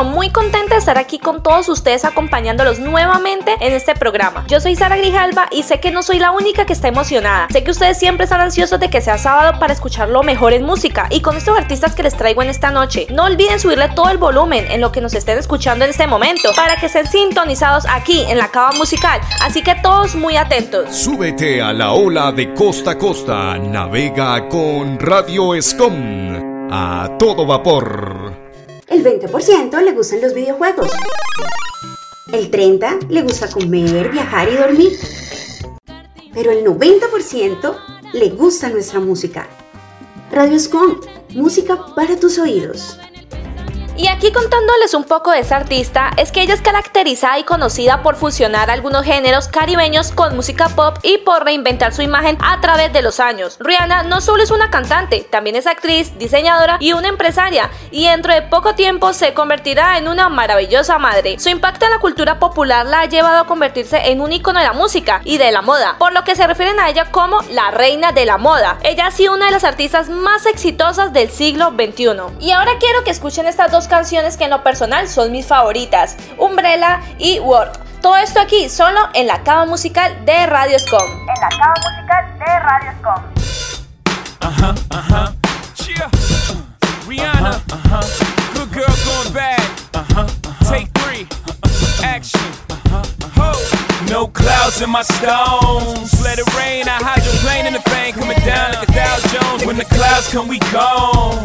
muy contenta de estar aquí con todos ustedes acompañándolos nuevamente en este programa. Yo soy Sara Grijalba y sé que no soy la única que está emocionada. Sé que ustedes siempre están ansiosos de que sea sábado para escuchar lo mejor en música y con estos artistas que les traigo en esta noche. No olviden subirle todo el volumen en lo que nos estén escuchando en este momento para que estén sintonizados aquí en la cava musical. Así que todos muy atentos. Súbete a la ola de costa a costa. Navega con Radio Escom. A todo vapor. El 20% le gustan los videojuegos. El 30% le gusta comer, viajar y dormir. Pero el 90% le gusta nuestra música. Radio Escom, música para tus oídos. Y aquí contándoles un poco de esa artista, es que ella es caracterizada y conocida por fusionar algunos géneros caribeños con música pop y por reinventar su imagen a través de los años. Rihanna no solo es una cantante, también es actriz, diseñadora y una empresaria, y dentro de poco tiempo se convertirá en una maravillosa madre. Su impacto en la cultura popular la ha llevado a convertirse en un icono de la música y de la moda, por lo que se refieren a ella como la reina de la moda. Ella ha sido una de las artistas más exitosas del siglo XXI. Y ahora quiero que escuchen estas dos canciones que en lo personal son mis favoritas, Umbrella y Work. Todo esto aquí solo en la cava musical de Radio Scom. En la cava musical de Radio Scom. Uh-huh, uh-huh. Yeah. Rihanna. Uh-huh. Good girl going bad. Uh-huh. Take three. Action. Ho. No clouds in my stones. Let it rain. I hydroplane in the bank. Coming down like a Dow Jones. When the clouds come, we gone.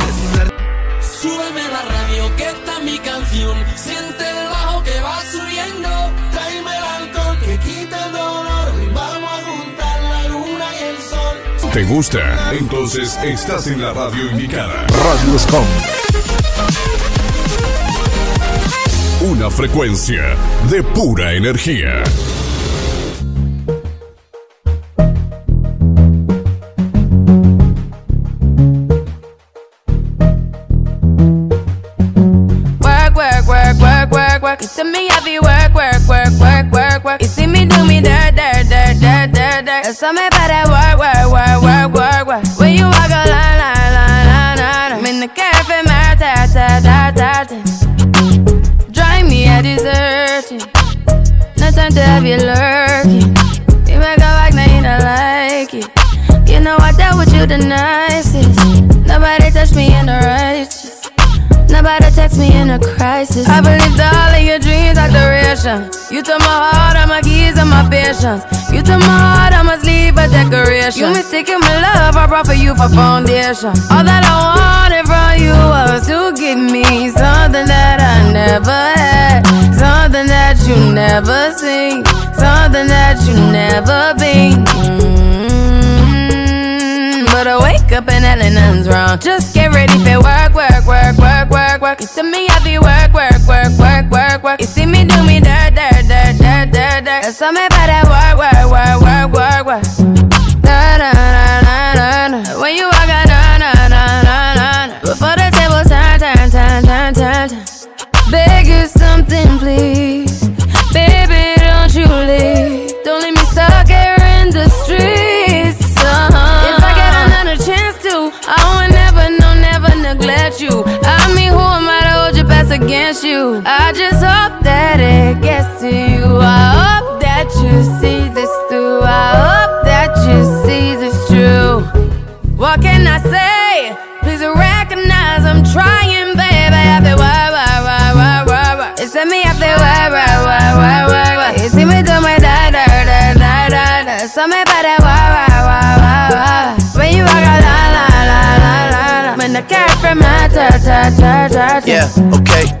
¿Te gusta? Entonces estás en la radio indicada. Radio Scom. Una frecuencia de pura energía. Work, work, work, work, work, work. You see me heavy work, work, work, work, work, work. You see me do me dirt, dirt, dirt, dirt, dirt, dirt. That work, work, work, you lurking. You make a back, now you don't like it. You know I dealt with you the nicest. Nobody touched me in the righteous. Nobody text me in a crisis. I believed all of your dreams. You took my heart, all my keys, and my patience. You took my heart, I must leave a decoration. You mistaken my love, I brought for you for foundation. All that I wanted from you was to give me something that I never had, something that you never seen, something that you never been. Mm, But I wake up and nothing's wrong. Just get ready for work, work, work, work, work, work. You see me heavy work, work, work, work, work, work. You see me do me dirt, dirt, dirt, dirt, dirt, dirt. There's something about that work, work, work, work, work, work. Da, da, da, da, da, da. When you walk out, da, da, da, da, da. Before the table turn, turn, turn, turn, turn, turn. Beg you something, please. You? I just hope that it gets to you. I hope that you see this through. I hope that you see this true. What can I say? Please recognize I'm trying, baby. I feel why, why, why, why, why, why. It's me, I feel why, why, why, why, why, why. You see me do my da, da, da, da, da, da. Something about that why, why, why, why, why. When you walk out, la, la, la, la, la, la. When the cat from my ta, ta, ta, ta. Yeah, okay.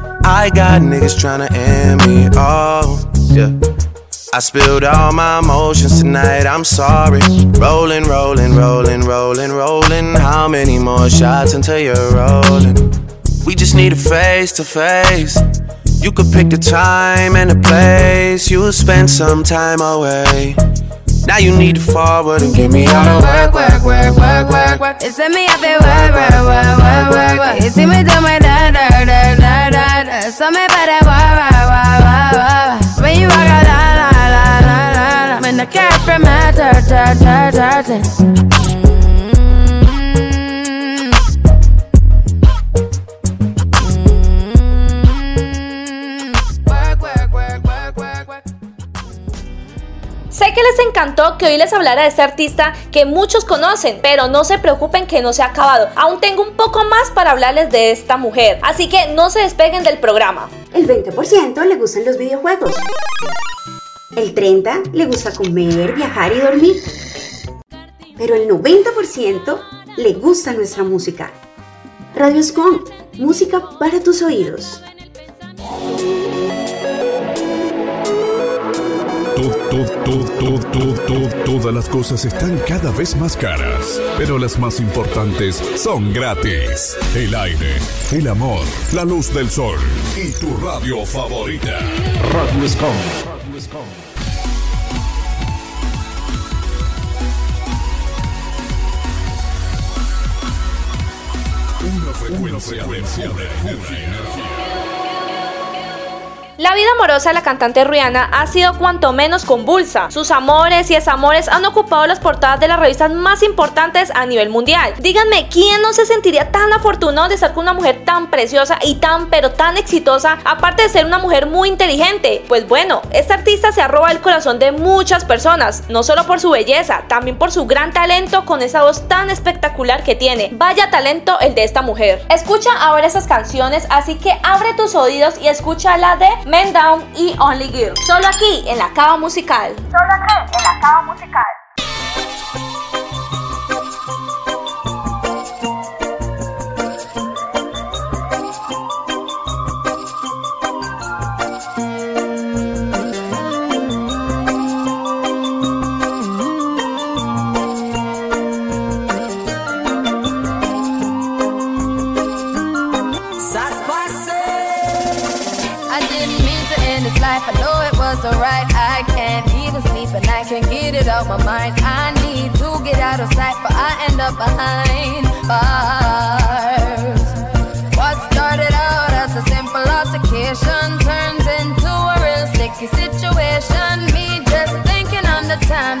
I got niggas tryna end me. Oh, yeah. I spilled all my emotions tonight, I'm sorry. Rolling, rolling, rolling, rolling, rolling. How many more shots until you're rolling? We just need a face to face. You could pick the time and the place. You'll spend some time away. Now you need to forward and give me all the work, work, work, work, work, work. It's me, I feel work, work, work, work, work, work. You see me do my da, da, da, da, da, da. Something about that wah, wah, wah, wah, wah. When you walk out, la, la, la, la, la, la. When the cat from my ta, ta, ta, ta, Que les encantó que hoy les hablara de este artista que muchos conocen, pero no se preocupen que no se ha acabado. Aún tengo un poco más para hablarles de esta mujer, así que no se despeguen del programa. El 20% le gustan los videojuegos. El 30% le gusta comer, viajar y dormir. Pero el 90% le gusta nuestra música. Radio Scom, música para tus oídos. To- to- to- to- to- to- Todas las cosas están cada vez más caras, pero las más importantes son gratis. El aire, el amor, la luz del sol y tu radio favorita. Radio Scom. Un Una frecuencia de energía. La vida amorosa de la cantante Rihanna ha sido cuanto menos convulsa. Sus amores y desamores han ocupado las portadas de las revistas más importantes a nivel mundial. Díganme, ¿quién no se sentiría tan afortunado de estar con una mujer tan preciosa y tan pero tan exitosa, aparte de ser una mujer muy inteligente? Pues bueno, esta artista se ha robado el corazón de muchas personas, no solo por su belleza, también por su gran talento con esa voz tan espectacular que tiene. Vaya talento el de esta mujer. Escucha ahora esas canciones, así que abre tus oídos y escucha la de Men Down y Only Girl. Solo aquí en la cava musical. Solo aquí en la cava musical. Didn't mean to end this life. I know it was alright. I can't even sleep and I can't get it out of my mind. I need to get out of sight, but I end up behind bars. What started out as a simple altercation turns into a real sticky situation. Me just thinking on the time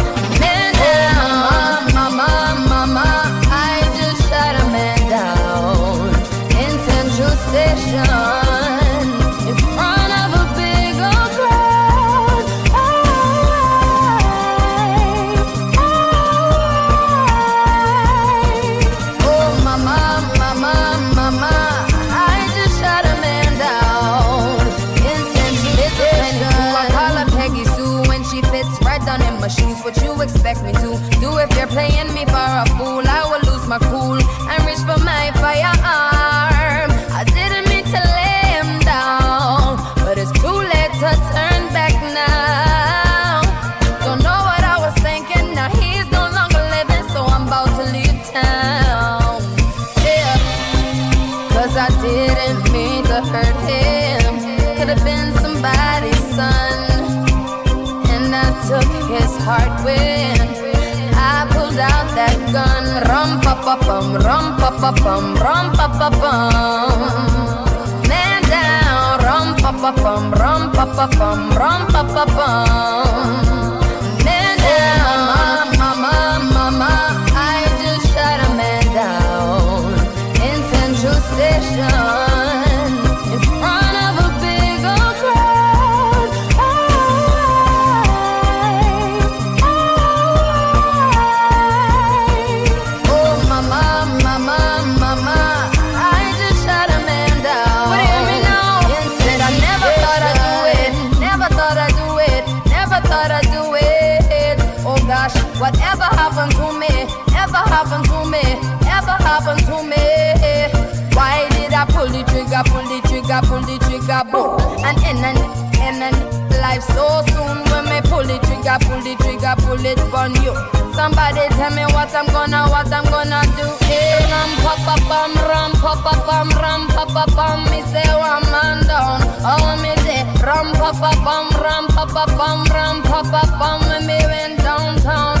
Right down in my shoes. What you expect me to do if you're playing me for a fool? I will lose my cool and reach for my firearm. Pa pa bum, rum pa pa bum, rum pa pa bum. Man down. Rum pa pa bum, rum pa pa bum, rum pa pa bum. Whatever happened to me, ever happened to me, ever happened to me. Why did I pull the trigger, pull the trigger, pull the trigger, boom, and end and end and life so soon when me pull the trigger, pull the trigger, pull it on you. Somebody tell me what I'm gonna, what I'm gonna do. Hey, ram pa pa bum, ram pa pa bum, ram pa pa bum. Me say one man down. Oh me say ram pa pa bum, ram pa pa bum, ram pa pa bum. When me went downtown,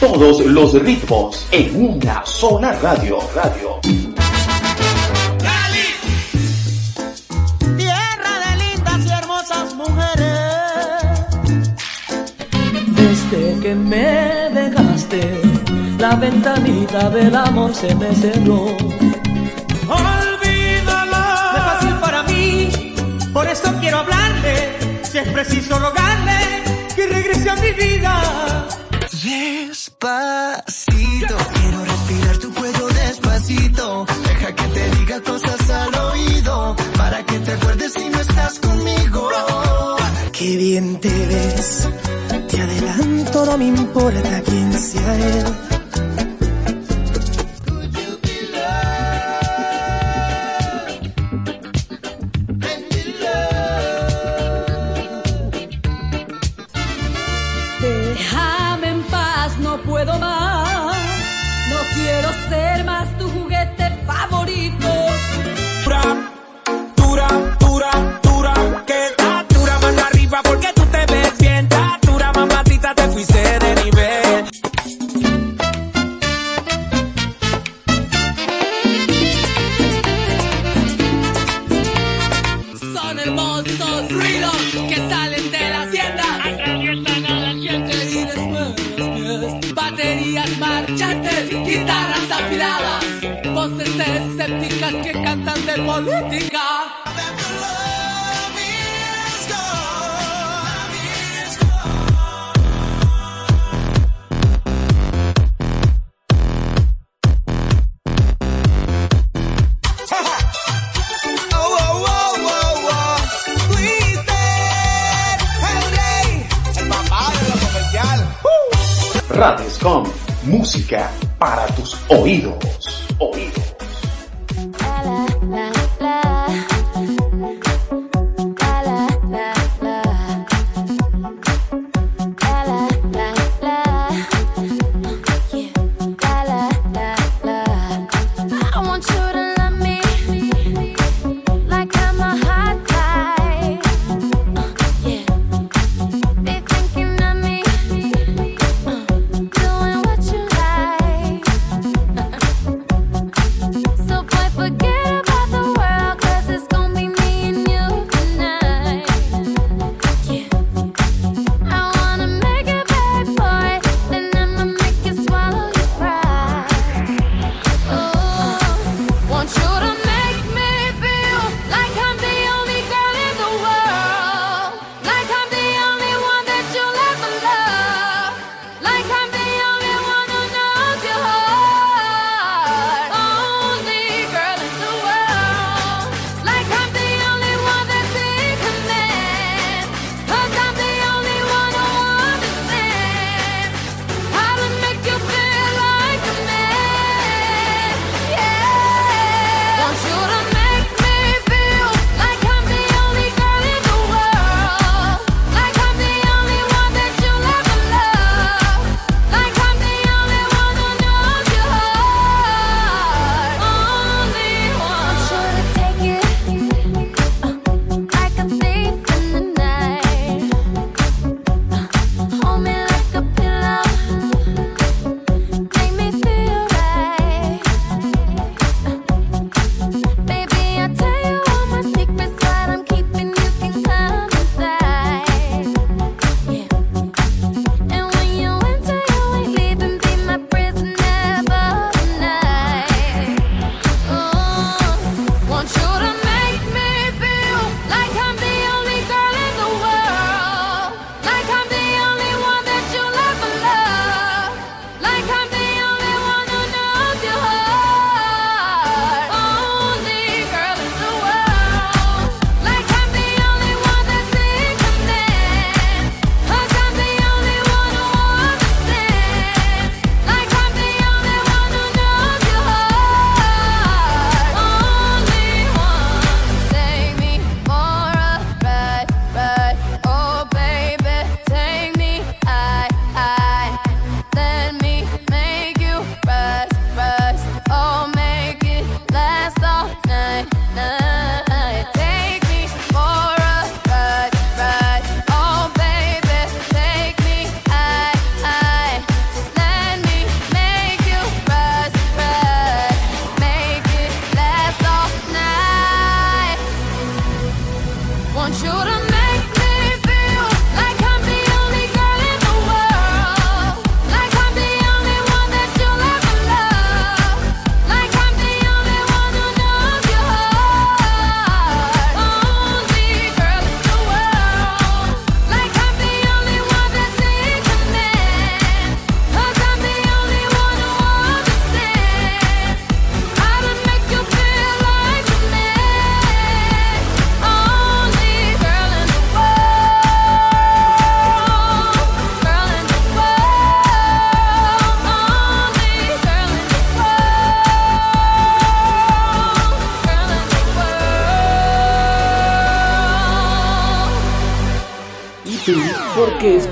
Todos los ritmos en una sola radio. Radio. Tierra de lindas y hermosas mujeres. Desde que me dejaste, la ventanita del amor se me cerró. Olvídalo. No es fácil para mí, por eso quiero hablarle, si es preciso rogarle que regrese a mi vida. Despacito, quiero respirar tu cuello despacito. Deja que te diga cosas al oído, para que te acuerdes si no estás conmigo. Qué bien te ves, te adelanto, no me importa quién sea él. Comercial. Radiscom, música para tus. Oídos.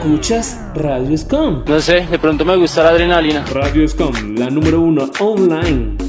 Escuchas Radio? No sé, de pronto me gusta la adrenalina. Radio Scum, la número uno online.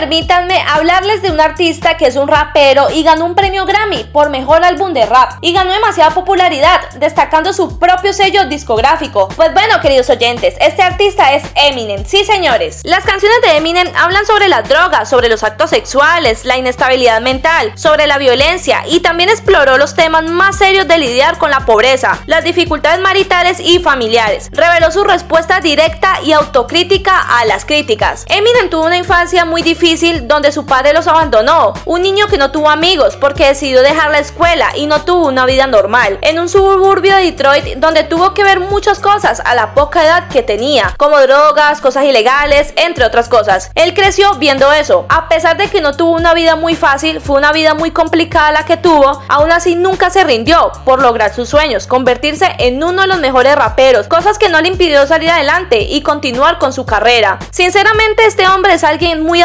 Permítanme hablarles de un artista que es un rapero y ganó un premio Grammy por mejor álbum de rap y ganó demasiada popularidad, destacando su propio sello discográfico. Pues bueno, queridos oyentes, este artista es Eminem. Sí, señores. Las canciones de Eminem hablan sobre las drogas, sobre los actos sexuales, la inestabilidad mental, sobre la violencia y también exploró los temas más serios de lidiar con la pobreza, las dificultades maritales y familiares. Reveló su respuesta directa y autocrítica a las críticas. Eminem tuvo una infancia muy difícil donde su padre los abandonó. Un niño que no tuvo amigos porque decidió dejar la escuela y no tuvo una vida normal. En un suburbio de Detroit donde tuvo que ver muchas cosas a la poca edad que tenía, como drogas, cosas ilegales, entre otras cosas. Él creció viendo eso. A pesar de que no tuvo una vida muy fácil, fue una vida muy complicada la que tuvo, aún así nunca se rindió por lograr sus sueños, convertirse en uno de los mejores raperos, cosas que no le impidió salir adelante y continuar con su carrera. Sinceramente este hombre es alguien muy muy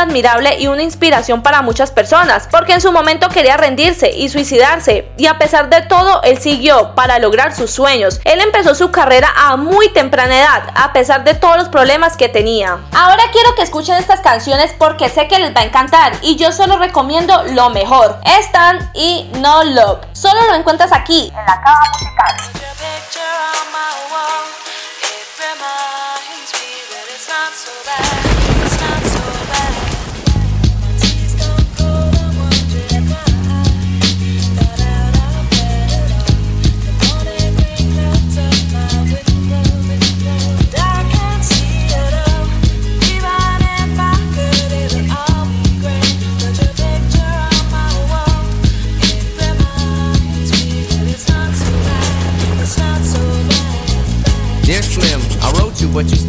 y una inspiración para muchas personas, porque en su momento quería rendirse y suicidarse, y a pesar de todo, él siguió para lograr sus sueños. Él empezó su carrera a muy temprana edad, a pesar de todos los problemas que tenía. Ahora quiero que escuchen estas canciones porque sé que les va a encantar y yo solo recomiendo lo mejor. Stan y No Love. Solo lo encuentras aquí, en la caja musical.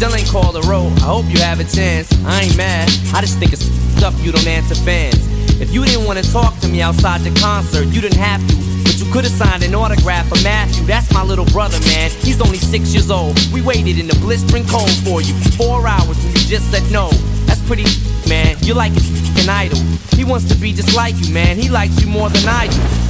Still ain't called a roll. I hope you have a chance. I ain't mad. I just think it's stuff you don't answer fans. If you didn't want to talk to me outside the concert, you didn't have to. But you could have signed an autograph for Matthew. That's my little brother, man. He's only six years old. We waited in the blistering cold for you for four hours and you just said no. That's pretty, man. You're like an idol. He wants to be just like you, man. He likes you more than I do.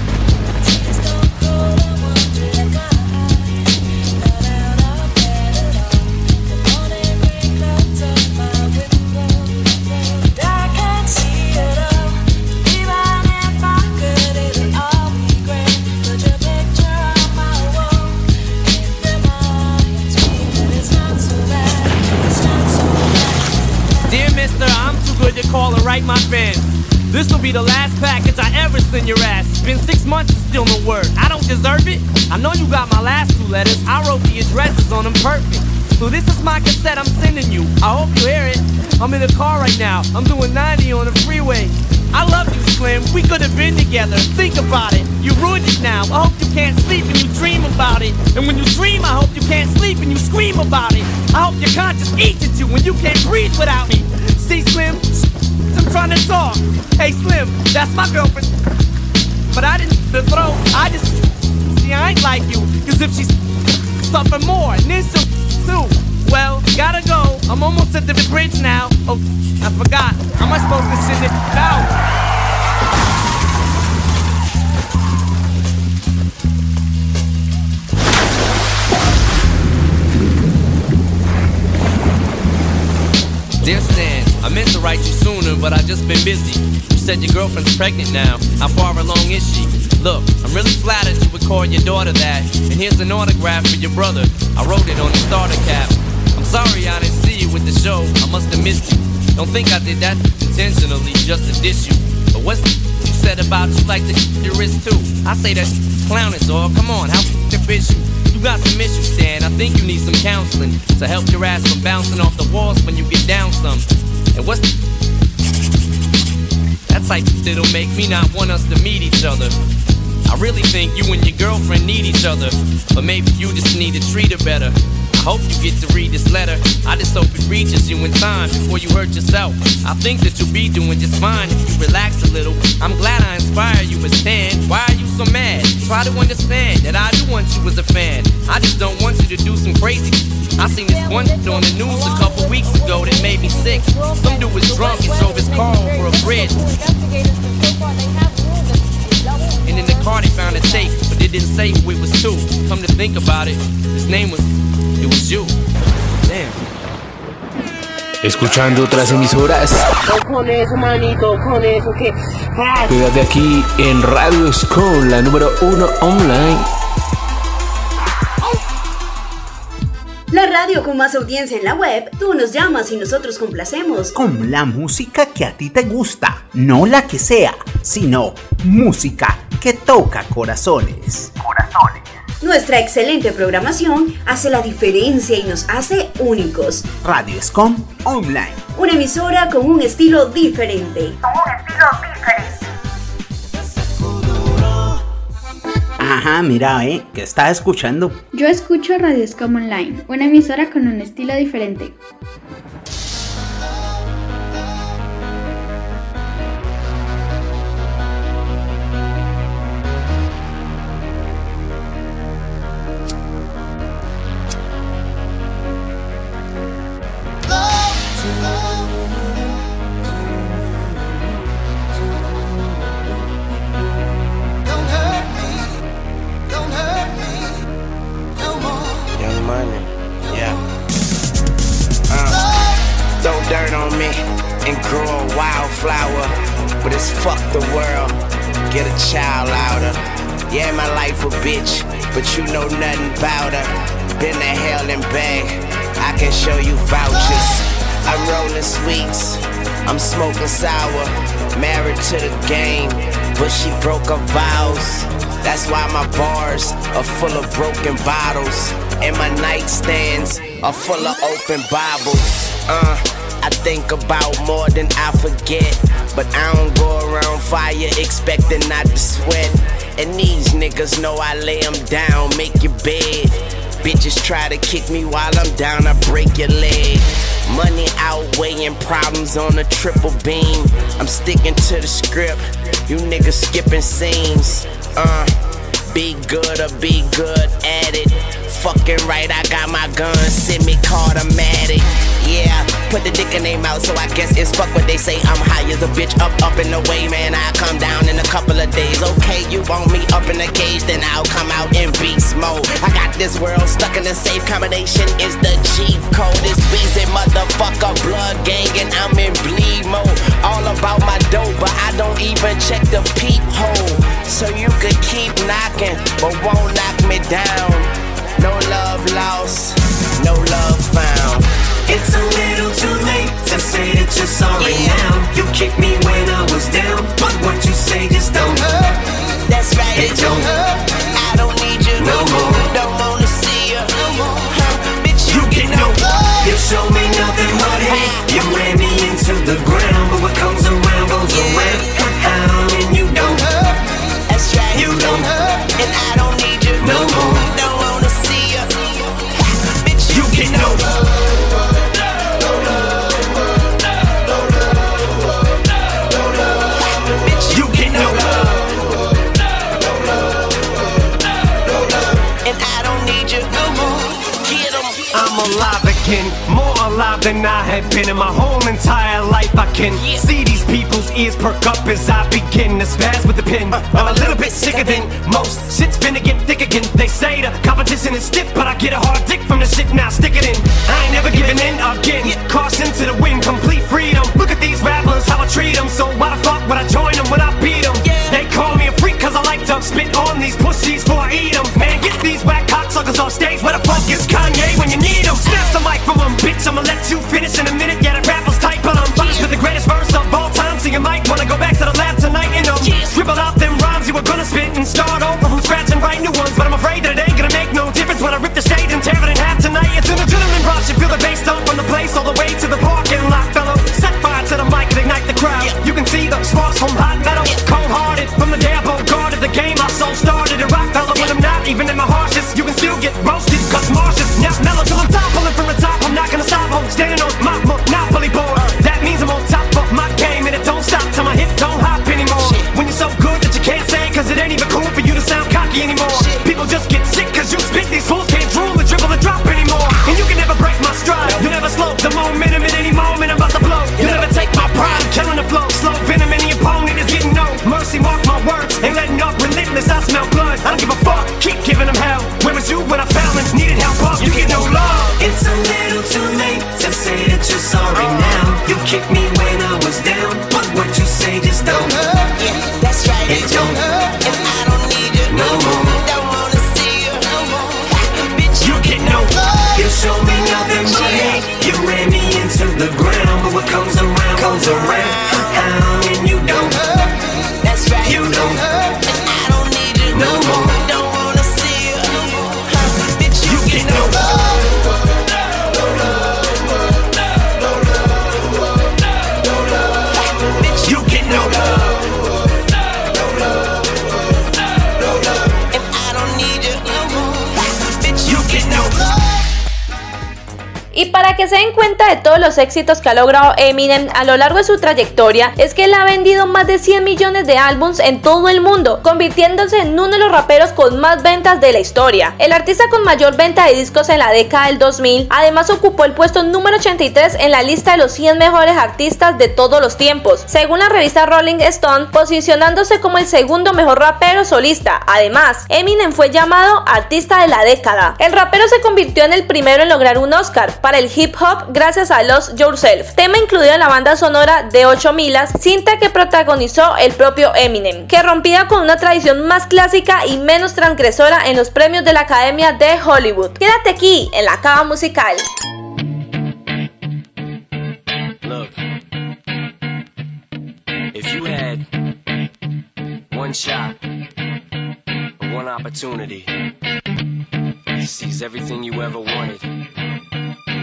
Write my fans. This'll be the last package I ever send your ass. It's been six months and still no word. I don't deserve it. I know you got my last two letters. I wrote the addresses on them perfect. So this is my cassette I'm sending you. I hope you hear it. I'm in the car right now. I'm doing 90 on the freeway. I love you, Slim. We could have been together. Think about it. You ruined it now. I hope you can't sleep and you dream about it. And when you dream, I hope you can't sleep and you scream about it. I hope your conscience eats at you when you can't breathe without me. See, Slim? Trying to talk. Hey Slim, that's my girlfriend. But I didn't the throw. I just see I ain't like you. Cause if she's something more, and then some too. Well, gotta go. I'm almost at the bridge now. Oh, I forgot. How am I supposed to send it out? Stan, I meant to write you sooner, but I just been busy. You said your girlfriend's pregnant now. How far along is she? Look, I'm really flattered you would call your daughter that. And here's an autograph for your brother. I wrote it on the starter cap. I'm sorry I didn't see you with the show. I must have missed you. Don't think I did that intentionally just to diss you. But what's you said about you like the your wrist too? I say that clowning, dog. Come on, how the bitch you? You got some issues, Stan. I think you need some counseling to help your ass from bouncing off the walls when you get down some. And what's that type that'll make me not want us to meet each other? I really think you and your girlfriend need each other, but maybe you just need to treat her better. I hope you get to read this letter. I just hope it reaches you in time before you hurt yourself. I think that you'll be doing just fine if you relax a little. I'm glad I inspire you, but Stan, why are you so mad? Try to understand that I do want you as a fan. I just don't want you to do some crazy. I seen this one on the news a couple weeks ago that made me sick. Some dude was drunk and drove his car over a bridge. And in the car they found a tape, but they didn't say who it was to. Come to think about it, his name was, it was you. Damn. Escuchando otras emisoras. con eso, manito, con eso que. Quédate aquí en Radio School, la número uno online. Radio con más audiencia en la web, tú nos llamas y nosotros complacemos. Con la música que a ti te gusta, no la que sea, sino música que toca corazones. Corazones. Nuestra excelente programación hace la diferencia y nos hace únicos. Radio Escom Online. Una emisora con un estilo diferente. Con un estilo diferente. Ajá, mira, eh, ¿qué estás escuchando? Yo escucho Radio Scom Online, una emisora con un estilo diferente. Sweets. I'm smoking sour. Married to the game, but she broke her vows. That's why my bars are full of broken bottles. And my nightstands are full of open Bibles. Uh, I think about more than I forget. But I don't go around fire expecting not to sweat. And these niggas know I lay them down, make your bed. Bitches try to kick me while I'm down, I break your leg. Money outweighing problems on a triple beam. I'm sticking to the script, you niggas skipping scenes. Uh, be good or be good at it. Fucking right, I got my gun, semi automatic. Yeah, put the dick in their mouth, so I guess it's fuck what they say. I'm high as a bitch, up, up in the way, man. I come down in a couple of days. Okay, you want me up in a cage, then I'll come out in beast mode. I got this world stuck in a safe combination, is the cheat code. This Weezy motherfucker, blood gang, and I'm in bleed mode. All about my dope, but I don't even check the peephole. So you could keep knocking, but won't knock me down. No love lost, no love found. It's a little too late to say that you're sorry now. You kicked me been in my whole entire life. I can see people's ears perk up as I begin to spaz with the pen. I'm a little bit sicker than most. Shit's finna get thick again. They say the competition is stiff, but I get a hard dick from the shit now. Stick it in. I ain't never giving in again. Caution to the wind, complete freedom. Look at these rappers, how I treat them. So why the fuck would I join them when I beat them? They call me a freak cause I like to spit on these pussies before I eat them. Man, get these whack cocksuckers off stage. Where the fuck is Kanye when you need him? Snatch the mic from him, bitch. I'ma let you finish in a minute. Yeah, the rappers tight, but I'm punished with the greatest verse wanna go back to the lab tonight and um, scribble out them rhymes you were gonna spit and start over que se den cuenta de todos los éxitos que ha logrado Eminem a lo largo de su trayectoria, es que él ha vendido más de 100 millones de álbums en todo el mundo, convirtiéndose en uno de los raperos con más ventas de la historia. El artista con mayor venta de discos en la década del 2000, además ocupó el puesto número 83 en la lista de los 100 mejores artistas de todos los tiempos, según la revista Rolling Stone, posicionándose como el segundo mejor rapero solista. Además, Eminem fue llamado artista de la década. El rapero se convirtió en el primero en lograr un Oscar para el hip hop gracias a Lost Yourself, tema incluido en la banda sonora de 8 milas, cinta que protagonizó el propio Eminem, que rompía con una tradición más clásica y menos transgresora en los premios de la Academia de Hollywood. Quédate aquí en la cava musical. Look, if you had one shot, one opportunity seize everything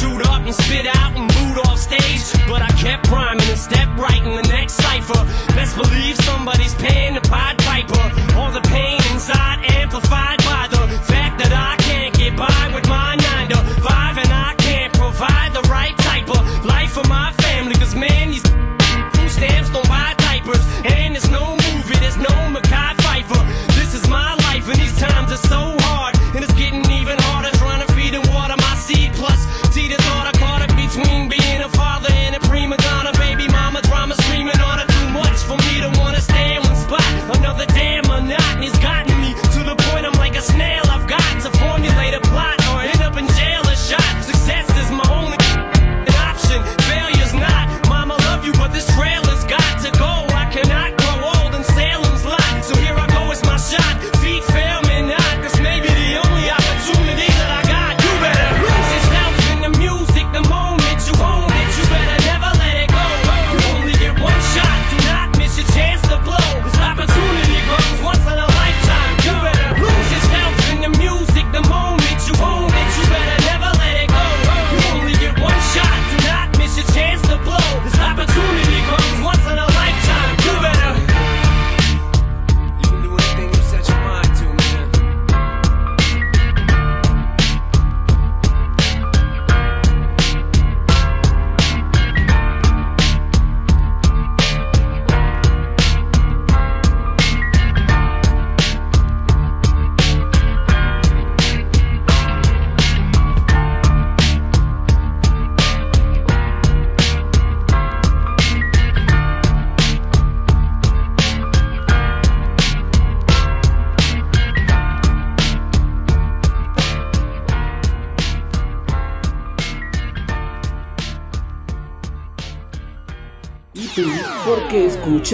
Chewed up and spit out and booed off stage. But I kept rhyming and stepped right in the next cipher. Best believe somebody's paying the Pied Piper. All the pain inside amplified by the fact that I can't get by with my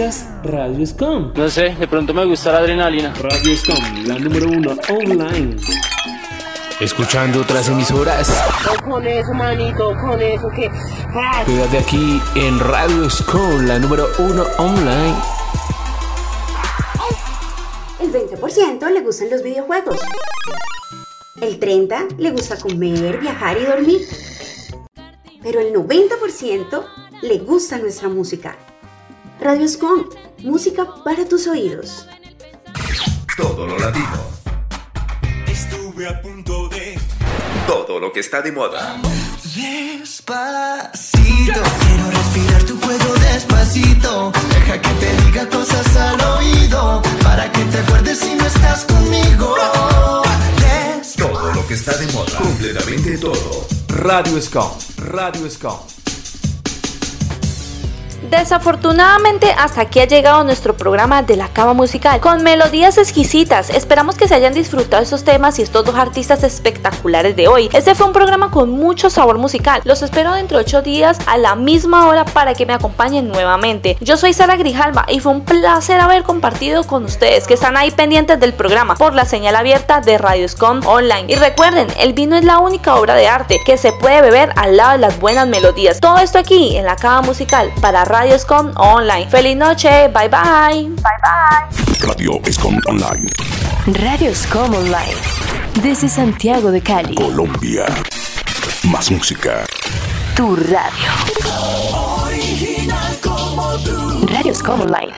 escuchas Radio Scum? No sé, de pronto me gusta la adrenalina. Radio Scum, la número uno online. Escuchando otras emisoras. Con eso, manito, con eso que. Quédate aquí en Radio Scum, la número uno online. El 20% le gustan los videojuegos. El 30% le gusta comer, viajar y dormir. Pero el 90% le gusta nuestra música. Radio Scum, música para tus oídos. Todo lo latino. Estuve a punto de. Todo lo que está de moda. Despacito, quiero respirar tu cuello despacito. Deja que te diga cosas al oído. Para que te acuerdes si no estás conmigo. Todo lo que está de moda. Completamente todo. Radio Scum, Radio Scum. Desafortunadamente hasta aquí ha llegado nuestro programa de la cama musical con melodías exquisitas. Esperamos que se hayan disfrutado estos temas y estos dos artistas espectaculares de hoy. Este fue un programa con mucho sabor musical. Los espero dentro de 8 días a la misma hora para que me acompañen nuevamente. Yo soy Sara Grijalva y fue un placer haber compartido con ustedes que están ahí pendientes del programa por la señal abierta de Radio Scom Online. Y recuerden, el vino es la única obra de arte que se puede beber al lado de las buenas melodías. Todo esto aquí en la cama musical para Radio Scom Online. Feliz noche, bye bye. Bye bye. Radio Escom Online. Radio Scom Online. Desde Santiago de Cali. Colombia. Más música. Tu radio. Original como tú. Radio Scom Online.